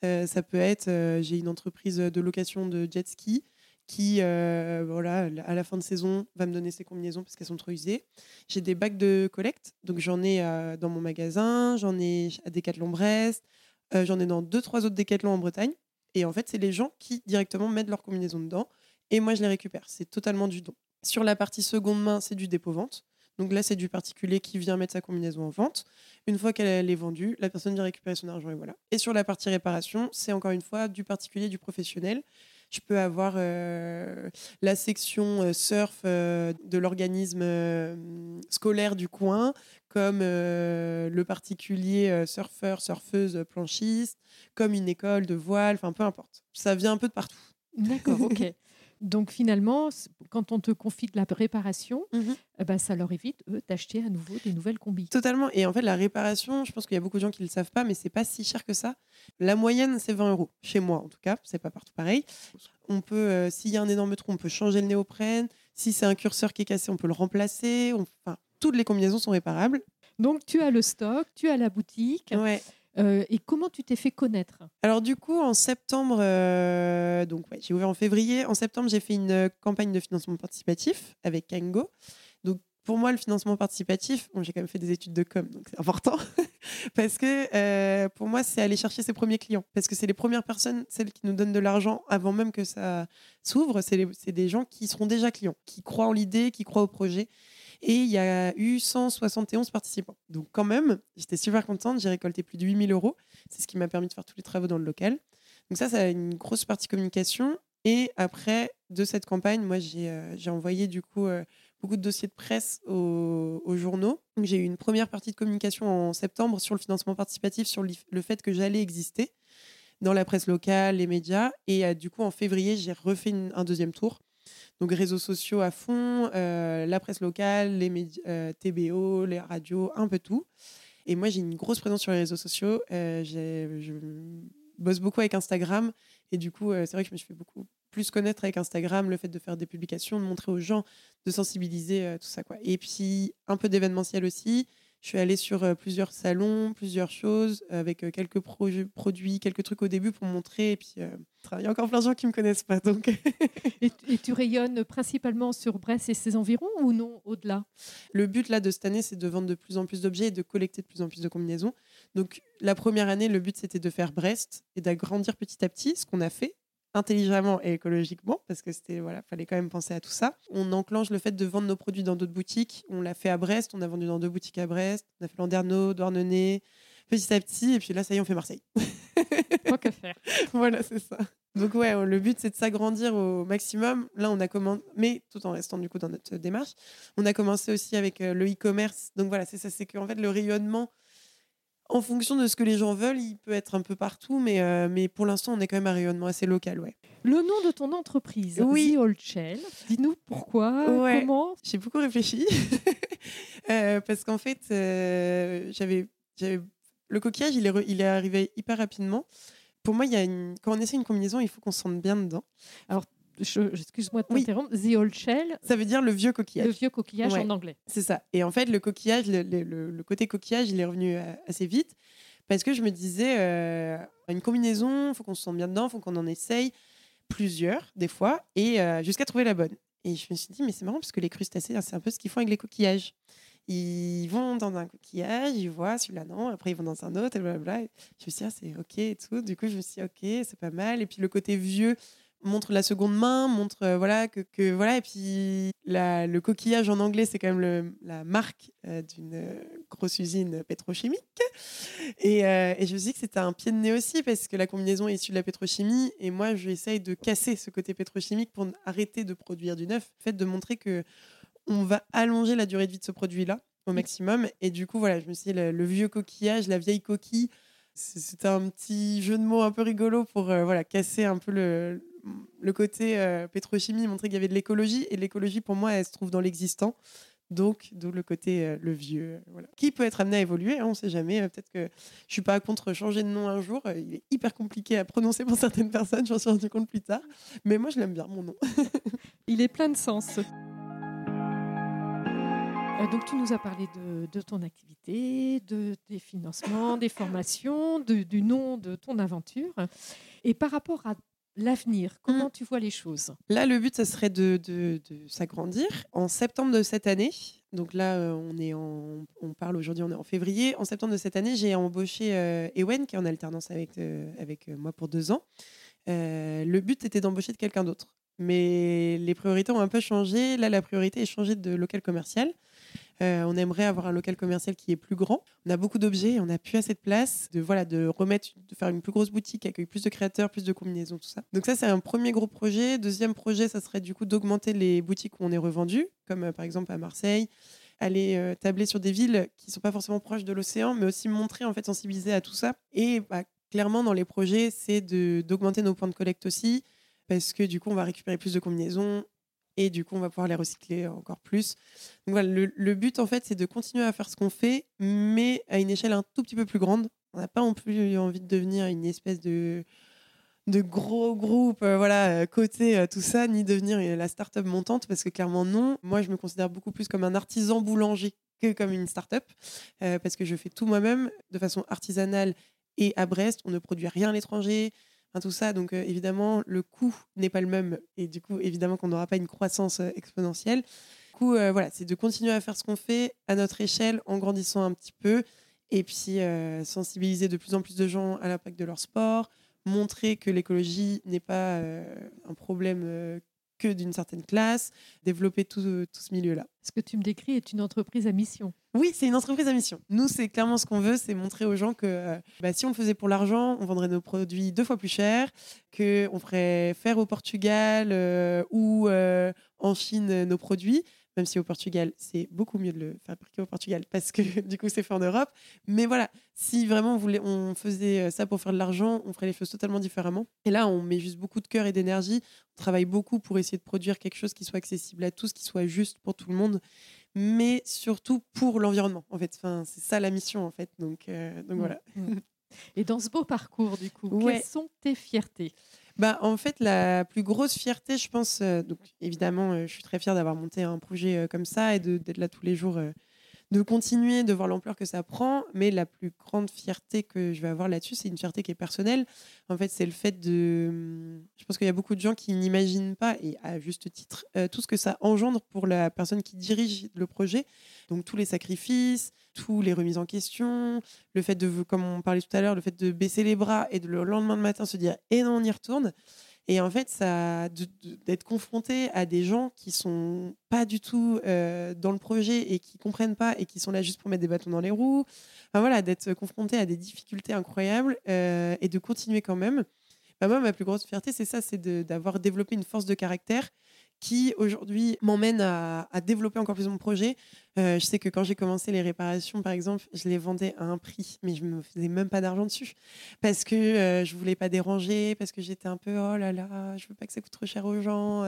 Euh, ça peut être, j'ai une entreprise de location de jet ski qui, voilà, à la fin de saison, va me donner ses combinaisons parce qu'elles sont trop usées. J'ai des bacs de collecte, donc j'en ai dans mon magasin, j'en ai à Decathlon Brest, j'en ai dans deux, trois autres Decathlon en Bretagne. Et en fait, c'est les gens qui directement mettent leur combinaison dedans et moi je les récupère. C'est totalement du don. Sur la partie seconde main, c'est du dépôt-vente. Donc là, c'est du particulier qui vient mettre sa combinaison en vente. Une fois qu'elle est vendue, la personne vient récupérer son argent et voilà. Et sur la partie réparation, c'est encore une fois du particulier, du professionnel. Je peux avoir euh, la section euh, surf euh, de l'organisme scolaire du coin, comme euh, le particulier euh, surfeur, surfeuse, planchiste, comme une école de voile, enfin peu importe. Ça vient un peu de partout. D'accord, ok. Donc finalement, quand on te confie de la réparation, ben, ça leur évite, eux, d'acheter à nouveau des nouvelles combis. Totalement. Et en fait, la réparation, je pense qu'il y a beaucoup de gens qui ne le savent pas, mais c'est pas si cher que ça. La moyenne, c'est 20 euros. Chez moi, en tout cas. C'est pas partout pareil. On peut, euh, s'il y a un énorme trou, on peut changer le néoprène. Si c'est un curseur qui est cassé, on peut le remplacer. On- Enfin, toutes les combinaisons sont réparables. Donc tu as le stock, tu as la boutique. Ouais. Euh, et comment tu t'es fait connaître? Alors du coup, en septembre, euh, donc ouais, j'ai ouvert en février. En septembre, j'ai fait une euh, campagne de financement participatif avec Kango. Donc pour moi, le financement participatif, bon, j'ai quand même fait des études de com, donc c'est important parce que euh, pour moi, c'est aller chercher ses premiers clients parce que c'est les premières personnes, celles qui nous donnent de l'argent avant même que ça s'ouvre. C'est des gens qui seront déjà clients, qui croient en l'idée, qui croient au projet. Et il y a eu 171 participants. Donc quand même, j'étais super contente. J'ai récolté plus de 8000 euros. C'est ce qui m'a permis de faire tous les travaux dans le local. Donc ça, ça a une grosse partie communication. Et après, de cette campagne, moi, j'ai euh, envoyé du coup euh, beaucoup de dossiers de presse aux, aux journaux. J'ai eu une première partie de communication en septembre sur le financement participatif, sur le fait que j'allais exister dans la presse locale, les médias. Et euh, du coup, en février, j'ai refait un deuxième tour. Donc réseaux sociaux à fond, euh, la presse locale, les médias, euh, TBO, les radios, un peu tout. Et moi, j'ai une grosse présence sur les réseaux sociaux. Euh, je bosse beaucoup avec Instagram. Et du coup, c'est vrai que je me suis fait beaucoup plus connaître avec Instagram, le fait de faire des publications, de montrer aux gens, de sensibiliser, tout ça. Quoi. Et puis, un peu d'événementiel aussi. Je suis allée sur euh, plusieurs salons, plusieurs choses, avec euh, quelques produits, quelques trucs au début pour montrer. Et puis, euh, il y a encore plein de gens qui ne me connaissent pas. Donc, et, tu- et tu rayonnes principalement sur Brest et ses environs ou non au-delà? Le but là de cette année, c'est de vendre de plus en plus d'objets et de collecter de plus en plus de combinaisons. Donc la première année, le but c'était de faire Brest et d'agrandir petit à petit, ce qu'on a fait intelligemment et écologiquement parce que c'était voilà, fallait quand même penser à tout ça. On enclenche le fait de vendre nos produits dans d'autres boutiques. On l'a fait à Brest, on a vendu dans deux boutiques à Brest, on a fait Landerneau, Douarnenez, petit à petit et puis là ça y est, on fait Marseille. Tant qu'à faire. voilà, c'est ça. Donc ouais, le but c'est de s'agrandir au maximum. Là, on a commencé, mais tout en restant du coup dans notre démarche, on a commencé aussi avec euh, le e-commerce. Donc voilà, c'est ça, c'est qu'en fait le rayonnement, en fonction de ce que les gens veulent, il peut être un peu partout, mais euh, mais pour l'instant, on est quand même un rayonnement assez local, ouais. Le nom de ton entreprise, Oui. The Old Shell. Dis-nous pourquoi, Ouais. comment? J'ai beaucoup réfléchi Euh, parce qu'en fait, euh, j'avais le coquillage, il est re- il est arrivé hyper rapidement. Pour moi, il y a une... quand on essaie une combinaison, il faut qu'on se sente bien dedans. Je- Excuse-moi de Oui. t'interrompre. The Old Shell, Ça veut dire le vieux coquillage. le vieux coquillage Ouais. en anglais. C'est ça. Et en fait, le coquillage, le, le- le- le côté coquillage, il est revenu euh, assez vite parce que je me disais, euh, une combinaison, il faut qu'on se sente bien dedans, il faut qu'on en essaye plusieurs, des fois, et euh, jusqu'à trouver la bonne. Et je me suis dit, mais c'est marrant parce que les crustacés, c'est un peu ce qu'ils font avec les coquillages. Ils vont dans un coquillage, ils voient celui-là, non, après ils vont dans un autre, et blablabla. Je me suis dit, ah, c'est ok et tout. Du coup, je me suis dit, ok, c'est pas mal. Et puis le côté vieux, montre la seconde main, montre euh, voilà que, que, voilà et puis la, le coquillage en anglais c'est quand même le, la marque euh, d'une euh, grosse usine pétrochimique. Et, et, je me suis dit que c'était un pied de nez aussi parce que la combinaison est issue de la pétrochimie et moi j'essaye de casser ce côté pétrochimique pour arrêter de produire du neuf, le fait de montrer que on va allonger la durée de vie de ce produit là au maximum. Et du coup voilà je me suis dit le vieux coquillage, la vieille coquille c'était un petit jeu de mots un peu rigolo pour voilà casser un peu le, le côté euh, pétrochimie montrait qu'il y avait de l'écologie. Et l'écologie, pour moi, elle se trouve dans l'existant. Donc, d'où le côté euh, le vieux, euh, qui peut être amené à évoluer. Hein, on ne sait jamais. Peut-être que je suis pas contre changer de nom un jour. il est hyper compliqué à prononcer pour certaines personnes. J'en suis rendu compte plus tard. Mais moi, je l'aime bien mon nom. il est plein de sens. donc, tu nous as parlé de, ton activité, de, des financements, des formations, du nom de ton aventure. Et par rapport à l'avenir Comment mm. tu vois les choses? Là, le but, ça serait de, s'agrandir. En septembre de cette année, donc là, euh, on, est en, on parle aujourd'hui, on est en février. En septembre de cette année, j'ai embauché euh, Ewen, qui est en alternance avec, euh, avec moi pour deux ans. le but était d'embaucher de quelqu'un d'autre. Mais les priorités ont un peu changé. Là, la priorité est changée de local commercial. Euh, on aimerait avoir un local commercial qui est plus grand. On a beaucoup d'objets, on n'a plus assez de place, de voilà, de remettre, de faire une plus grosse boutique avec plus de créateurs, plus de combinaisons, tout ça. Donc ça, c'est un premier gros projet. Deuxième projet, ça serait du coup d'augmenter les boutiques où on est revendu, comme euh, par exemple à Marseille aller euh, tabler sur des villes qui sont pas forcément proches de l'océan, mais aussi montrer, en fait, sensibiliser à tout ça. Et bah, clairement, dans les projets, c'est d'augmenter nos points de collecte aussi, parce que du coup, on va récupérer plus de combinaisons, et du coup on va pouvoir les recycler encore plus. Donc voilà, le, but en fait c'est de continuer à faire ce qu'on fait, mais à une échelle un tout petit peu plus grande. On n'a pas non plus envie de devenir une espèce de de gros groupe, euh, voilà, euh, côté euh, tout ça, ni devenir la start-up montante, parce que clairement non. Moi, je me considère beaucoup plus comme un artisan boulanger que comme une start-up, parce que je fais tout moi-même de façon artisanale et à Brest. On ne produit rien à l'étranger tout ça. Donc euh, évidemment, le coût n'est pas le même et du coup, évidemment qu'on n'aura pas une croissance euh, exponentielle. Du coup, euh, voilà, c'est de continuer à faire ce qu'on fait à notre échelle en grandissant un petit peu et puis sensibiliser de plus en plus de gens à l'impact de leur sport, montrer que l'écologie n'est pas un problème que d'une certaine classe, développer tout, tout ce milieu-là. Ce que tu me décris est une entreprise à mission. Oui, c'est une entreprise à mission. Nous, c'est clairement ce qu'on veut, c'est montrer aux gens que euh, bah, si on le faisait pour l'argent, on vendrait nos produits deux fois plus cher, qu'on ferait faire au Portugal euh, ou euh, en Chine nos produits, même si au Portugal, c'est beaucoup mieux de le fabriquer au Portugal parce que du coup, c'est fait en Europe. Mais voilà, si vraiment on, voulait, on faisait ça pour faire de l'argent, on ferait les choses totalement différemment. Et là, on met juste beaucoup de cœur et d'énergie. On travaille beaucoup pour essayer de produire quelque chose qui soit accessible à tous, qui soit juste pour tout le monde mais surtout pour l'environnement. En fait, enfin, c'est ça la mission en fait. Donc, euh, donc mmh, voilà. Mmh. Et dans ce beau parcours, du coup, quelles sont tes fiertés? Bah, en fait, la plus grosse fierté, je pense, euh, donc évidemment, euh, je suis très fière d'avoir monté un projet comme ça et d'être là tous les jours de continuer, de voir l'ampleur que ça prend. Mais la plus grande fierté que je vais avoir là-dessus, c'est une fierté qui est personnelle. En fait, c'est le fait de. Je pense qu'il y a beaucoup de gens qui n'imaginent pas, et à juste titre, euh, tout ce que ça engendre pour la personne qui dirige le projet. Donc, tous les sacrifices, tous les remises en question, le fait de, comme on parlait tout à l'heure, le fait de baisser les bras et de le lendemain de matin se dire, et non, on y retourne. Et en fait, d'être confronté à des gens qui sont pas du tout euh, dans le projet et qui comprennent pas et qui sont là juste pour mettre des bâtons dans les roues. Enfin, voilà, d'être confronté à des difficultés incroyables euh, et de continuer quand même. Bah, moi, ma plus grosse fierté, c'est ça, c'est d'avoir développé une force de caractère qui aujourd'hui m'emmène à, développer encore plus mon projet. Euh, je sais que quand j'ai commencé les réparations, par exemple, je les vendais à un prix, mais je ne me faisais même pas d'argent dessus parce que euh, je voulais pas déranger, parce que j'étais un peu oh là là, je veux pas que ça coûte trop cher aux gens.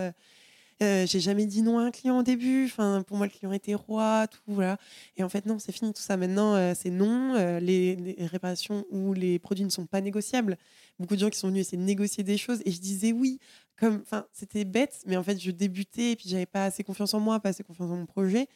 Euh, euh j'ai jamais dit non à un client au début. Enfin, pour moi, le client était roi, tout voilà. Et en fait, non, c'est fini tout ça. Maintenant, c'est non. Les, les, réparations ou les produits ne sont pas négociables. Beaucoup de gens qui sont venus essayer de négocier des choses et je disais oui comme, c'était bête, mais en fait, je débutais et puis j'avais pas assez confiance en moi, pas assez confiance en mon projet.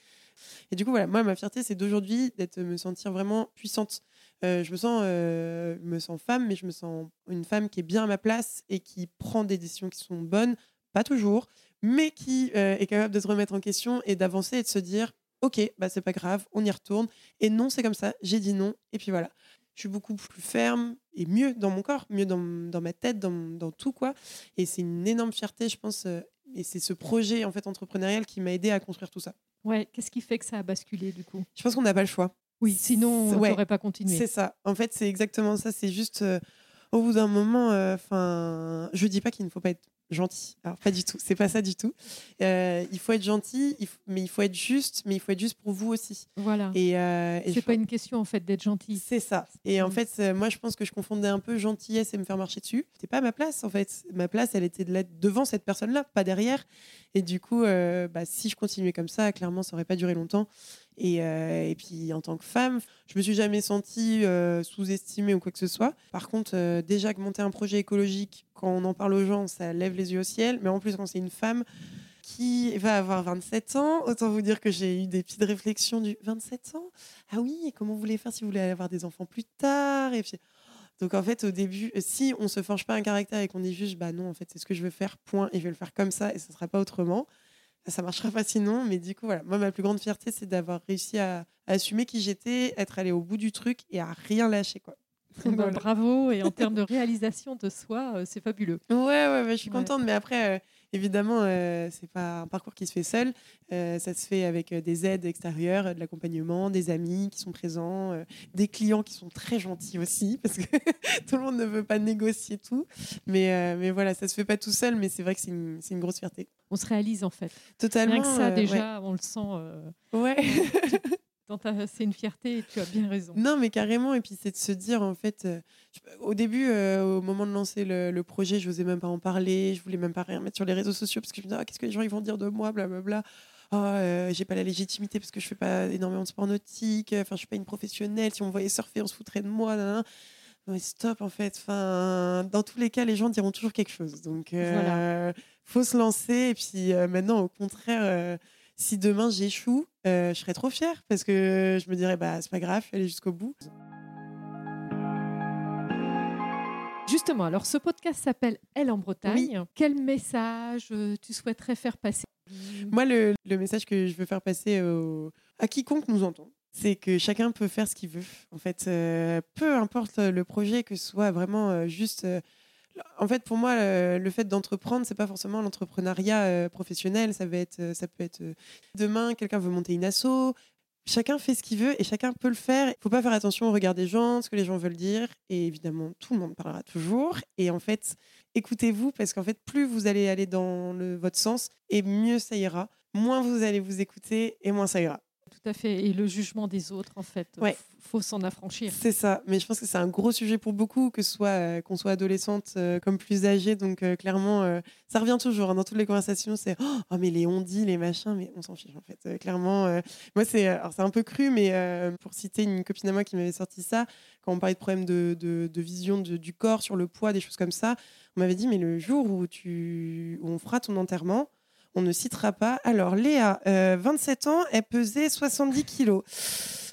Et du coup, voilà, moi, ma fierté, c'est d'aujourd'hui d'être, me sentir vraiment puissante. Euh, je me sens, euh, me sens femme, mais je me sens une femme qui est bien à ma place et qui prend des décisions qui sont bonnes, pas toujours, mais qui euh, est capable de se remettre en question et d'avancer et de se dire ok, bah c'est pas grave, on y retourne. Et non, c'est comme ça, j'ai dit non, et puis voilà. Je suis beaucoup plus ferme et mieux dans mon corps, mieux dans, dans ma tête, dans, dans, tout quoi. Et c'est une énorme fierté, je pense. euh, et c'est ce projet en fait entrepreneurial qui m'a aidé à construire tout ça. Ouais, qu'est-ce qui fait que ça a basculé du coup? Je pense qu'on n'a pas le choix. Oui, sinon on Ouais. n'aurait pas continué. C'est ça. En fait, c'est exactement ça. C'est juste euh, au bout d'un moment. Enfin, je dis pas qu'il ne faut pas être gentil. Alors pas du tout. C'est pas ça du tout. Euh, il faut être gentil, il mais il faut être juste. Mais il faut être juste pour vous aussi. Voilà. Et, euh, et C'est pas une question en fait d'être gentil. C'est ça. Et en fait, euh, moi, je pense que je confondais un peu gentillesse et me faire marcher dessus. C'était pas ma place, en fait. Ma place, elle était de l'être devant cette personne-là, pas derrière. Et du coup, bah, si je continuais comme ça, clairement, ça aurait pas duré longtemps. Et, euh, et puis, en tant que femme, je me suis jamais sentie euh, sous-estimée ou quoi que ce soit. Par contre, euh, déjà que monter un projet écologique, quand on en parle aux gens, ça lève les yeux au ciel. Mais en plus, quand c'est une femme qui va avoir 27 ans, autant vous dire que j'ai eu des petites réflexions du 27 ans ah oui, et comment vous voulez faire si vous voulez avoir des enfants plus tard? Et. Donc en fait, au début, si on se forge pas un caractère et qu'on dit juste, bah non, en fait, c'est ce que je veux faire, point, et je vais le faire comme ça, et ce sera pas autrement, ça marchera pas sinon. Mais du coup, voilà, moi, ma plus grande fierté, c'est d'avoir réussi à, à assumer qui j'étais, être allé au bout du truc et à rien lâcher, quoi. Bah, Voilà. Bravo. Et en termes de réalisation de soi, euh, c'est fabuleux. Ouais, ouais, ouais, je suis Ouais. contente, mais après, euh, évidemment, euh, c'est pas un parcours qui se fait seul. Euh, ça se fait avec euh, des aides extérieures, euh, de l'accompagnement, des amis qui sont présents, euh, des clients qui sont très gentils aussi, parce que tout le monde ne veut pas négocier tout. Mais, mais voilà, ça se fait pas tout seul, mais c'est vrai que c'est une, une grosse fierté. On se réalise en fait. Totalement. Rien que ça, déjà, on le sent. ouais. Ta- C'est une fierté et tu as bien raison. Non, mais carrément. Et puis, c'est de se dire, en fait, euh, au début, euh, au moment de lancer le, le projet, je n'osais même pas en parler. Je voulais même pas rien mettre sur les réseaux sociaux parce que je me disais, Ah, qu'est-ce que les gens ils vont dire de moi, blablabla. Ah, euh, j'ai pas la légitimité parce que je fais pas énormément de sport nautique. Enfin, je suis pas une professionnelle. Si on me voyait surfer, on se foutrait de moi. nanana. Non, mais stop, en fait. Enfin, dans tous les cas, les gens diront toujours quelque chose. Donc, euh, faut se lancer. Et puis, euh, maintenant, au contraire, euh, si demain j'échoue, euh, je serais trop fière parce que je me dirais, bah, c'est pas grave, je suis allée jusqu'au bout. Justement, alors ce podcast s'appelle Elle en Bretagne. Quel message euh, tu souhaiterais faire passer? Moi, le, le message que je veux faire passer au- à quiconque nous entend, c'est que chacun peut faire ce qu'il veut. En fait, euh, peu importe le projet, que ce soit vraiment juste. En fait, pour moi, le, fait d'entreprendre, c'est pas forcément l'entrepreneuriat euh, professionnel. Euh, ça peut être euh, demain, quelqu'un veut monter une asso. Chacun fait ce qu'il veut et chacun peut le faire. Il faut pas faire attention au regard des gens, ce que les gens veulent dire. Et évidemment, tout le monde parlera toujours. Et en fait, écoutez-vous parce qu'en fait, plus vous allez aller dans le, votre sens, et mieux ça ira. Moins vous allez vous écouter et moins ça ira. Tout à fait. Et le jugement des autres, en fait, Ouais. f- faut s'en affranchir. C'est ça. Mais je pense que c'est un gros sujet pour beaucoup, que ce soit euh, qu'on soit adolescente euh, comme plus âgée. Donc euh, clairement, ça revient toujours hein, dans toutes les conversations. C'est oh mais les on dit, les machins, mais on s'en fiche en fait. Clairement, moi c'est alors c'est un peu cru, mais pour citer une copine à moi qui m'avait sorti ça quand on parlait de problèmes de, de, de vision de- du corps sur le poids, des choses comme ça, on m'avait dit mais le jour où tu où on fera ton enterrement. On ne citera pas. Alors, Léa, euh, 27 ans, elle pesait 70 kilos.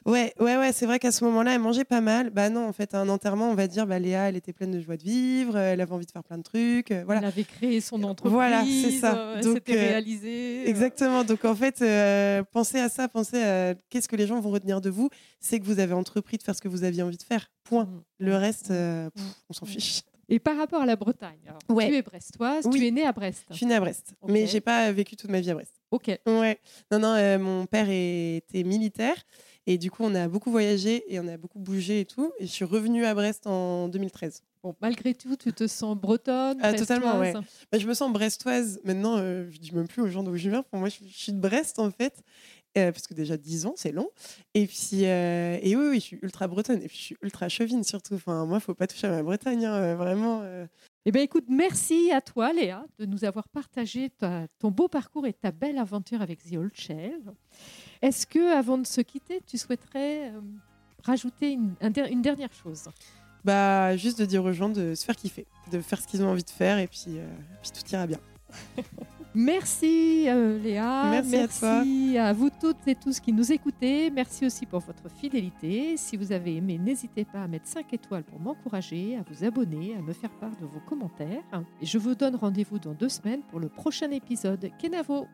Ouais, ouais, ouais, c'est vrai qu'à ce moment-là, elle mangeait pas mal. Bah non, en fait, à un enterrement, on va dire, bah Léa, elle était pleine de joie de vivre, euh, elle avait envie de faire plein de trucs. euh, voilà. Elle avait créé son entreprise. Voilà, c'est ça. euh, s'était euh, réalisée. euh, Exactement. Donc, en fait, euh, pensez à ça, pensez à qu'est-ce que les gens vont retenir de vous. C'est que vous avez entrepris de faire ce que vous aviez envie de faire. Point. Mm. Le reste, euh, Mm. pff, on s'en fiche. Et par rapport à la Bretagne, alors, Ouais. tu es brestoise, Oui. tu es née à Brest. Je suis née à Brest, Ok. mais j'ai pas vécu toute ma vie à Brest. Ok. Ouais. Non, non, euh, mon père était militaire. Et du coup, on a beaucoup voyagé et on a beaucoup bougé et tout. Et je suis revenue à Brest en 2013. Bon, malgré tout, tu te sens bretonne, Ah, totalement, brestoise. Bah, je me sens brestoise. Maintenant, euh, je dis même plus aux gens d'où je viens. Pour moi, je, je suis de Brest, en fait. Euh, parce que déjà 10 ans, c'est long. Et puis, euh, et oui, oui, je suis ultra bretonne. Et puis, je suis ultra chevine surtout. Enfin, moi, faut pas toucher à ma Bretagne, hein, euh, vraiment. euh. Eh bien, écoute, merci à toi, Léa, de nous avoir partagé ta- ton beau parcours et ta belle aventure avec The Old Shell. Est-ce que, avant de se quitter, tu souhaiterais rajouter une, un der- une dernière chose? Bah, juste de dire aux gens de se faire kiffer, de faire ce qu'ils ont envie de faire. Et puis, euh, puis tout ira bien. Merci euh, Léa. Merci à vous toutes et tous qui nous écoutez. Merci aussi pour votre fidélité. Si vous avez aimé, n'hésitez pas à mettre 5 étoiles pour m'encourager, à vous abonner, à me faire part de vos commentaires. Et je vous donne rendez-vous dans deux semaines pour le prochain épisode. Kenavo